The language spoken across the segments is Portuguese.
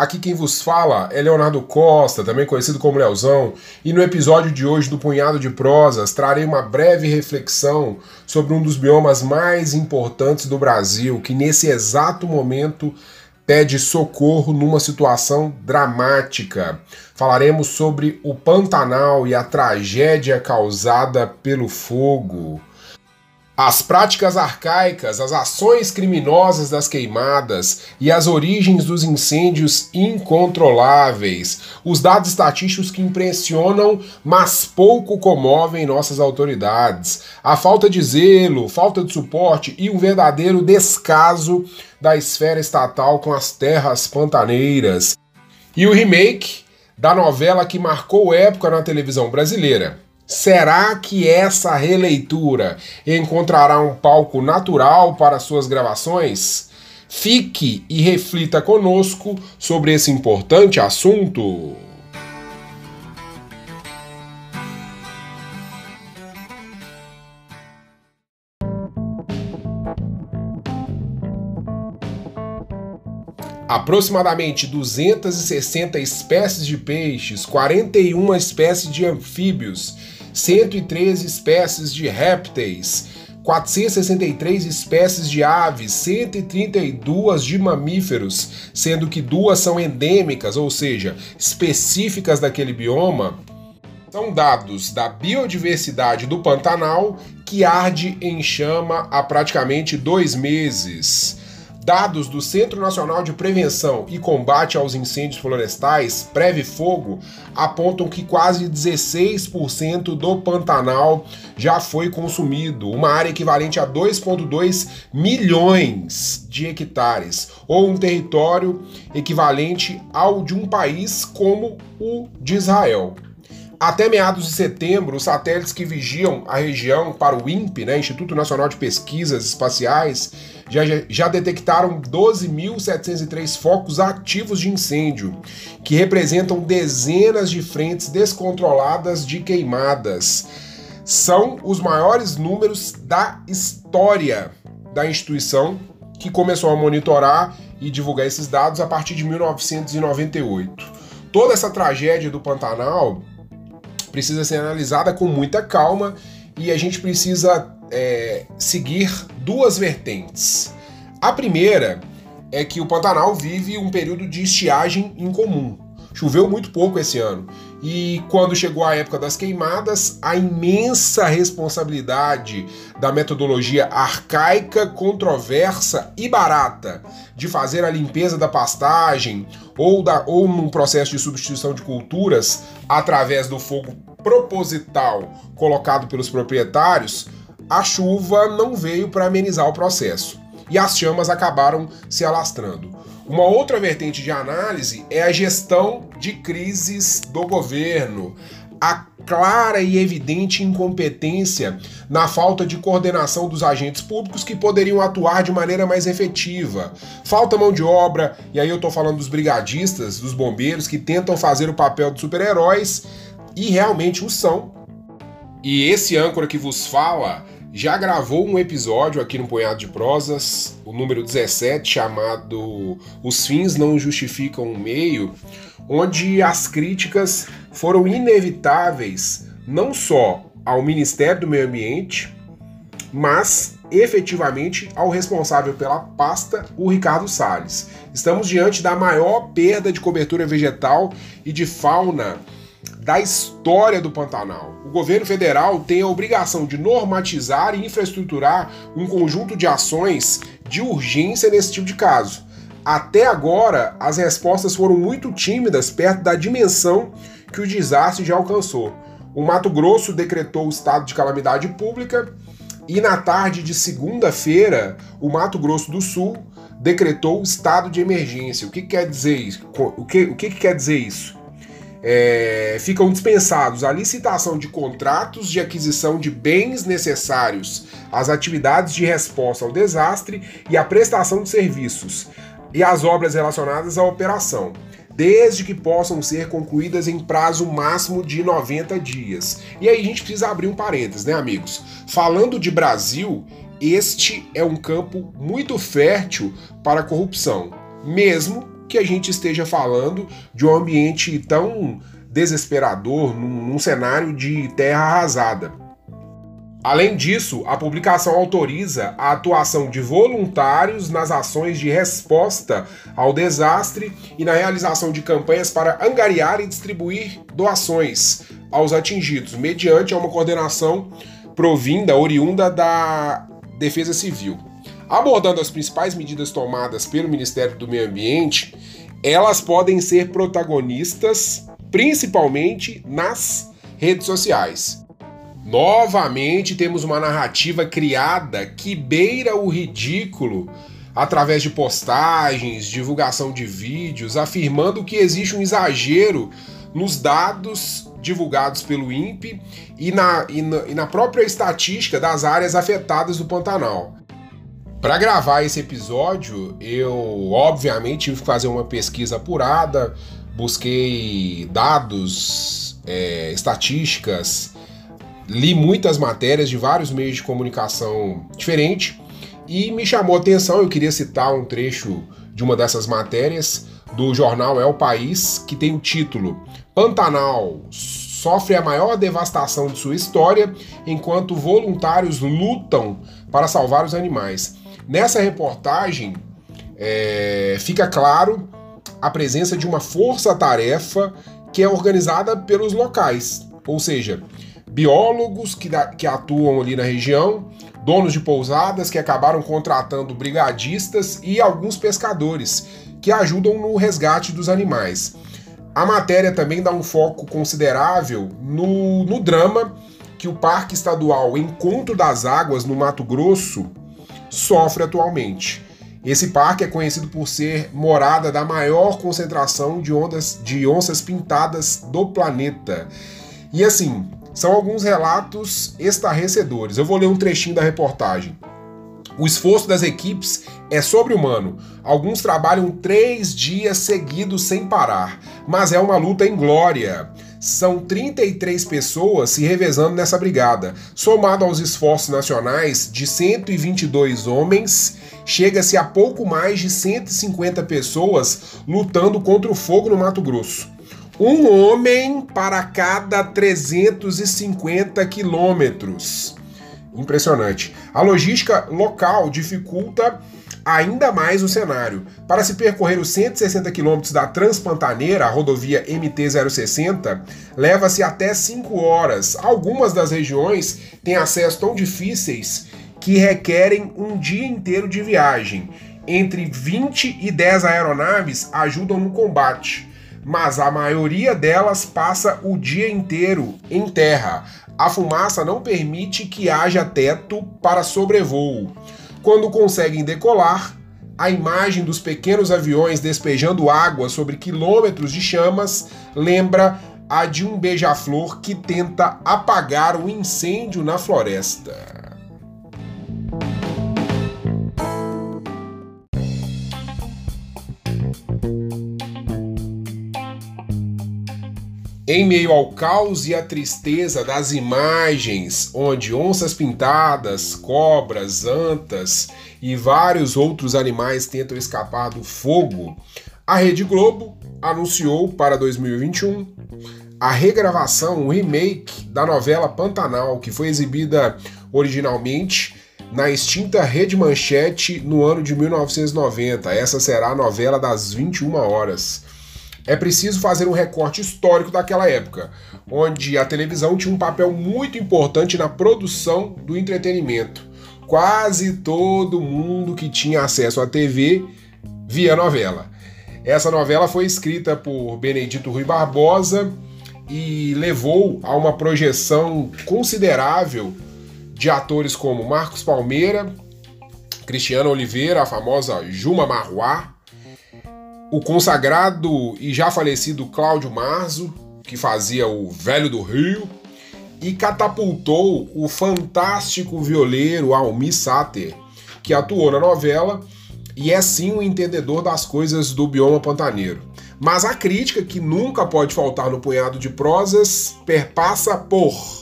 Aqui quem vos fala é Leonardo Costa, também conhecido como Leozão, e no episódio de hoje do Punhado de Prosas trarei uma breve reflexão sobre um dos biomas mais importantes do Brasil, que nesse exato momento pede socorro numa situação dramática. Falaremos sobre o Pantanal e a tragédia causada pelo fogo. As práticas arcaicas, as ações criminosas das queimadas e as origens dos incêndios incontroláveis, os dados estatísticos que impressionam, mas pouco comovem nossas autoridades, a falta de zelo, falta de suporte e um verdadeiro descaso da esfera estatal com as terras pantaneiras. E o remake da novela que marcou época na televisão brasileira Será que essa releitura encontrará um palco natural para suas gravações? Fique e reflita conosco sobre esse importante assunto. Aproximadamente 260 espécies de peixes, 41 espécies de anfíbios 113 espécies de répteis, 463 espécies de aves, 132 de mamíferos, sendo que duas são endêmicas, ou seja, específicas daquele bioma, são dados da biodiversidade do Pantanal que arde em chama há praticamente dois meses. Dados do Centro Nacional de Prevenção e Combate aos Incêndios Florestais, Preve Fogo, apontam que quase 16% do Pantanal já foi consumido, uma área equivalente a 2,2 milhões de hectares, ou um território equivalente ao de um país como o de Israel. Até meados de setembro, os satélites que vigiam a região para o INPE, né, Instituto Nacional de Pesquisas Espaciais, já, já detectaram 12.703 focos ativos de incêndio, que representam dezenas de frentes descontroladas de queimadas. São os maiores números da história da instituição, que começou a monitorar e divulgar esses dados a partir de 1998. Toda essa tragédia do Pantanal precisa ser analisada com muita calma e a gente precisa é, seguir duas vertentes. A primeira é que o Pantanal vive um período de estiagem incomum. Choveu muito pouco esse ano. E quando chegou a época das queimadas, a imensa responsabilidade da metodologia arcaica, controversa e barata de fazer a limpeza da pastagem ou, da, ou num processo de substituição de culturas através do fogo proposital colocado pelos proprietários, a chuva não veio para amenizar o processo e as chamas acabaram se alastrando. Uma outra vertente de análise é a gestão de crises do governo, a clara e evidente incompetência na falta de coordenação dos agentes públicos que poderiam atuar de maneira mais efetiva. Falta mão de obra, e aí eu estou falando dos brigadistas, dos bombeiros que tentam fazer o papel de super-heróis e realmente o são. E esse âncora que vos fala já gravou um episódio aqui no Punhado de Prosas, o número 17, chamado Os Fins Não Justificam o Meio, onde as críticas foram inevitáveis não só ao Ministério do Meio Ambiente, mas efetivamente ao responsável pela pasta, o Ricardo Salles. Estamos diante da maior perda de cobertura vegetal e de fauna da história do Pantanal. O governo federal tem a obrigação de normatizar e infraestruturar um conjunto de ações de urgência nesse tipo de caso. Até agora, as respostas foram muito tímidas perto da dimensão que o desastre já alcançou. O Mato Grosso decretou o estado de calamidade pública e na tarde de segunda-feira, o Mato Grosso do Sul decretou o estado de emergência. O que, quer dizer isso? O que, o que, que quer dizer isso? É, ficam dispensados a licitação de contratos de aquisição de bens necessários às atividades de resposta ao desastre e a prestação de serviços e as obras relacionadas à operação, desde que possam ser concluídas em prazo máximo de 90 dias. E aí a gente precisa abrir um parênteses, né, amigos? Falando de Brasil, este é um campo muito fértil para a corrupção, mesmo que a gente esteja falando de um ambiente tão desesperador, num, num cenário de terra arrasada. Além disso, a publicação autoriza a atuação de voluntários nas ações de resposta ao desastre e na realização de campanhas para angariar e distribuir doações aos atingidos, mediante uma coordenação provinda, oriunda da Defesa Civil. Abordando as principais medidas tomadas pelo Ministério do Meio Ambiente, elas podem ser protagonistas principalmente nas redes sociais. Novamente temos uma narrativa criada que beira o ridículo através de postagens, divulgação de vídeos, afirmando que existe um exagero nos dados divulgados pelo INPE e na, e na, e na própria estatística das áreas afetadas do Pantanal. Para gravar esse episódio, eu obviamente tive que fazer uma pesquisa apurada, busquei dados, é, estatísticas, li muitas matérias de vários meios de comunicação diferentes e me chamou a atenção. Eu queria citar um trecho de uma dessas matérias do jornal É o País, que tem o título Pantanal sofre a maior devastação de sua história enquanto voluntários lutam para salvar os animais. Nessa reportagem é, fica claro a presença de uma força-tarefa que é organizada pelos locais, ou seja, biólogos que, da, que atuam ali na região, donos de pousadas que acabaram contratando brigadistas e alguns pescadores que ajudam no resgate dos animais. A matéria também dá um foco considerável no, no drama que o Parque Estadual Encontro das Águas no Mato Grosso sofre atualmente. Esse parque é conhecido por ser morada da maior concentração de, ondas, de onças pintadas do planeta. E assim, são alguns relatos estarrecedores. Eu vou ler um trechinho da reportagem. O esforço das equipes é sobre-humano. Alguns trabalham três dias seguidos sem parar, mas é uma luta em glória. São 33 pessoas se revezando nessa brigada. Somado aos esforços nacionais de 122 homens, chega-se a pouco mais de 150 pessoas lutando contra o fogo no Mato Grosso. Um homem para cada 350 quilômetros. Impressionante. A logística local dificulta ainda mais o cenário. Para se percorrer os 160 quilômetros da Transpantaneira, a rodovia MT-060, leva-se até 5 horas. Algumas das regiões têm acesso tão difíceis que requerem um dia inteiro de viagem. Entre 20 e 10 aeronaves ajudam no combate mas a maioria delas passa o dia inteiro em terra. A fumaça não permite que haja teto para sobrevoo. Quando conseguem decolar, a imagem dos pequenos aviões despejando água sobre quilômetros de chamas lembra a de um beija-flor que tenta apagar o incêndio na floresta. Em meio ao caos e à tristeza das imagens, onde onças pintadas, cobras, antas e vários outros animais tentam escapar do fogo, a Rede Globo anunciou para 2021 a regravação, o remake da novela Pantanal, que foi exibida originalmente na extinta Rede Manchete no ano de 1990. Essa será a novela das 21 horas é preciso fazer um recorte histórico daquela época, onde a televisão tinha um papel muito importante na produção do entretenimento. Quase todo mundo que tinha acesso à TV via novela. Essa novela foi escrita por Benedito Rui Barbosa e levou a uma projeção considerável de atores como Marcos Palmeira, Cristiano Oliveira, a famosa Juma Marruá, o consagrado e já falecido Cláudio Marzo, que fazia o Velho do Rio, e catapultou o fantástico violeiro Almi Sater, que atuou na novela e é sim um entendedor das coisas do bioma pantaneiro. Mas a crítica, que nunca pode faltar no punhado de prosas, perpassa por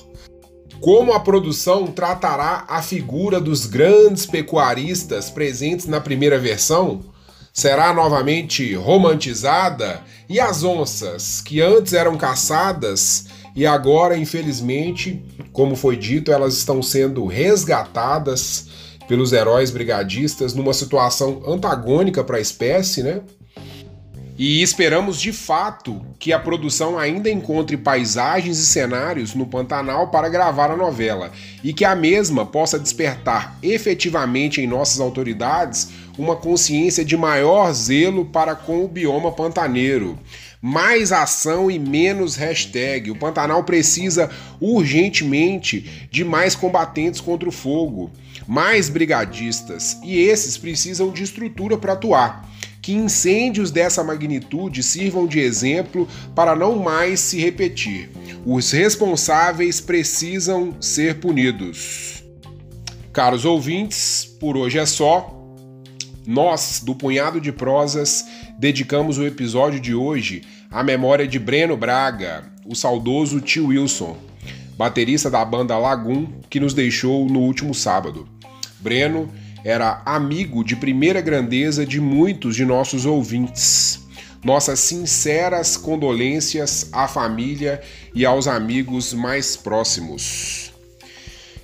como a produção tratará a figura dos grandes pecuaristas presentes na primeira versão? Será novamente romantizada? E as onças, que antes eram caçadas e agora, infelizmente, como foi dito, elas estão sendo resgatadas pelos heróis brigadistas numa situação antagônica para a espécie, né? E esperamos de fato que a produção ainda encontre paisagens e cenários no Pantanal para gravar a novela e que a mesma possa despertar efetivamente em nossas autoridades uma consciência de maior zelo para com o bioma pantaneiro. Mais ação e menos hashtag. O Pantanal precisa urgentemente de mais combatentes contra o fogo, mais brigadistas, e esses precisam de estrutura para atuar que incêndios dessa magnitude sirvam de exemplo para não mais se repetir. Os responsáveis precisam ser punidos. Caros ouvintes, por hoje é só. Nós, do Punhado de Prosas, dedicamos o episódio de hoje à memória de Breno Braga, o saudoso tio Wilson, baterista da banda Lagoon, que nos deixou no último sábado. Breno era amigo de primeira grandeza de muitos de nossos ouvintes. Nossas sinceras condolências à família e aos amigos mais próximos.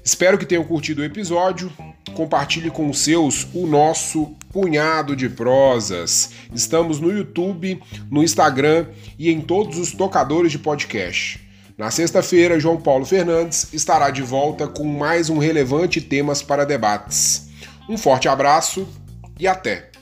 Espero que tenham curtido o episódio. Compartilhe com os seus o nosso punhado de prosas. Estamos no YouTube, no Instagram e em todos os tocadores de podcast. Na sexta-feira, João Paulo Fernandes estará de volta com mais um relevante temas para debates. Um forte abraço e até!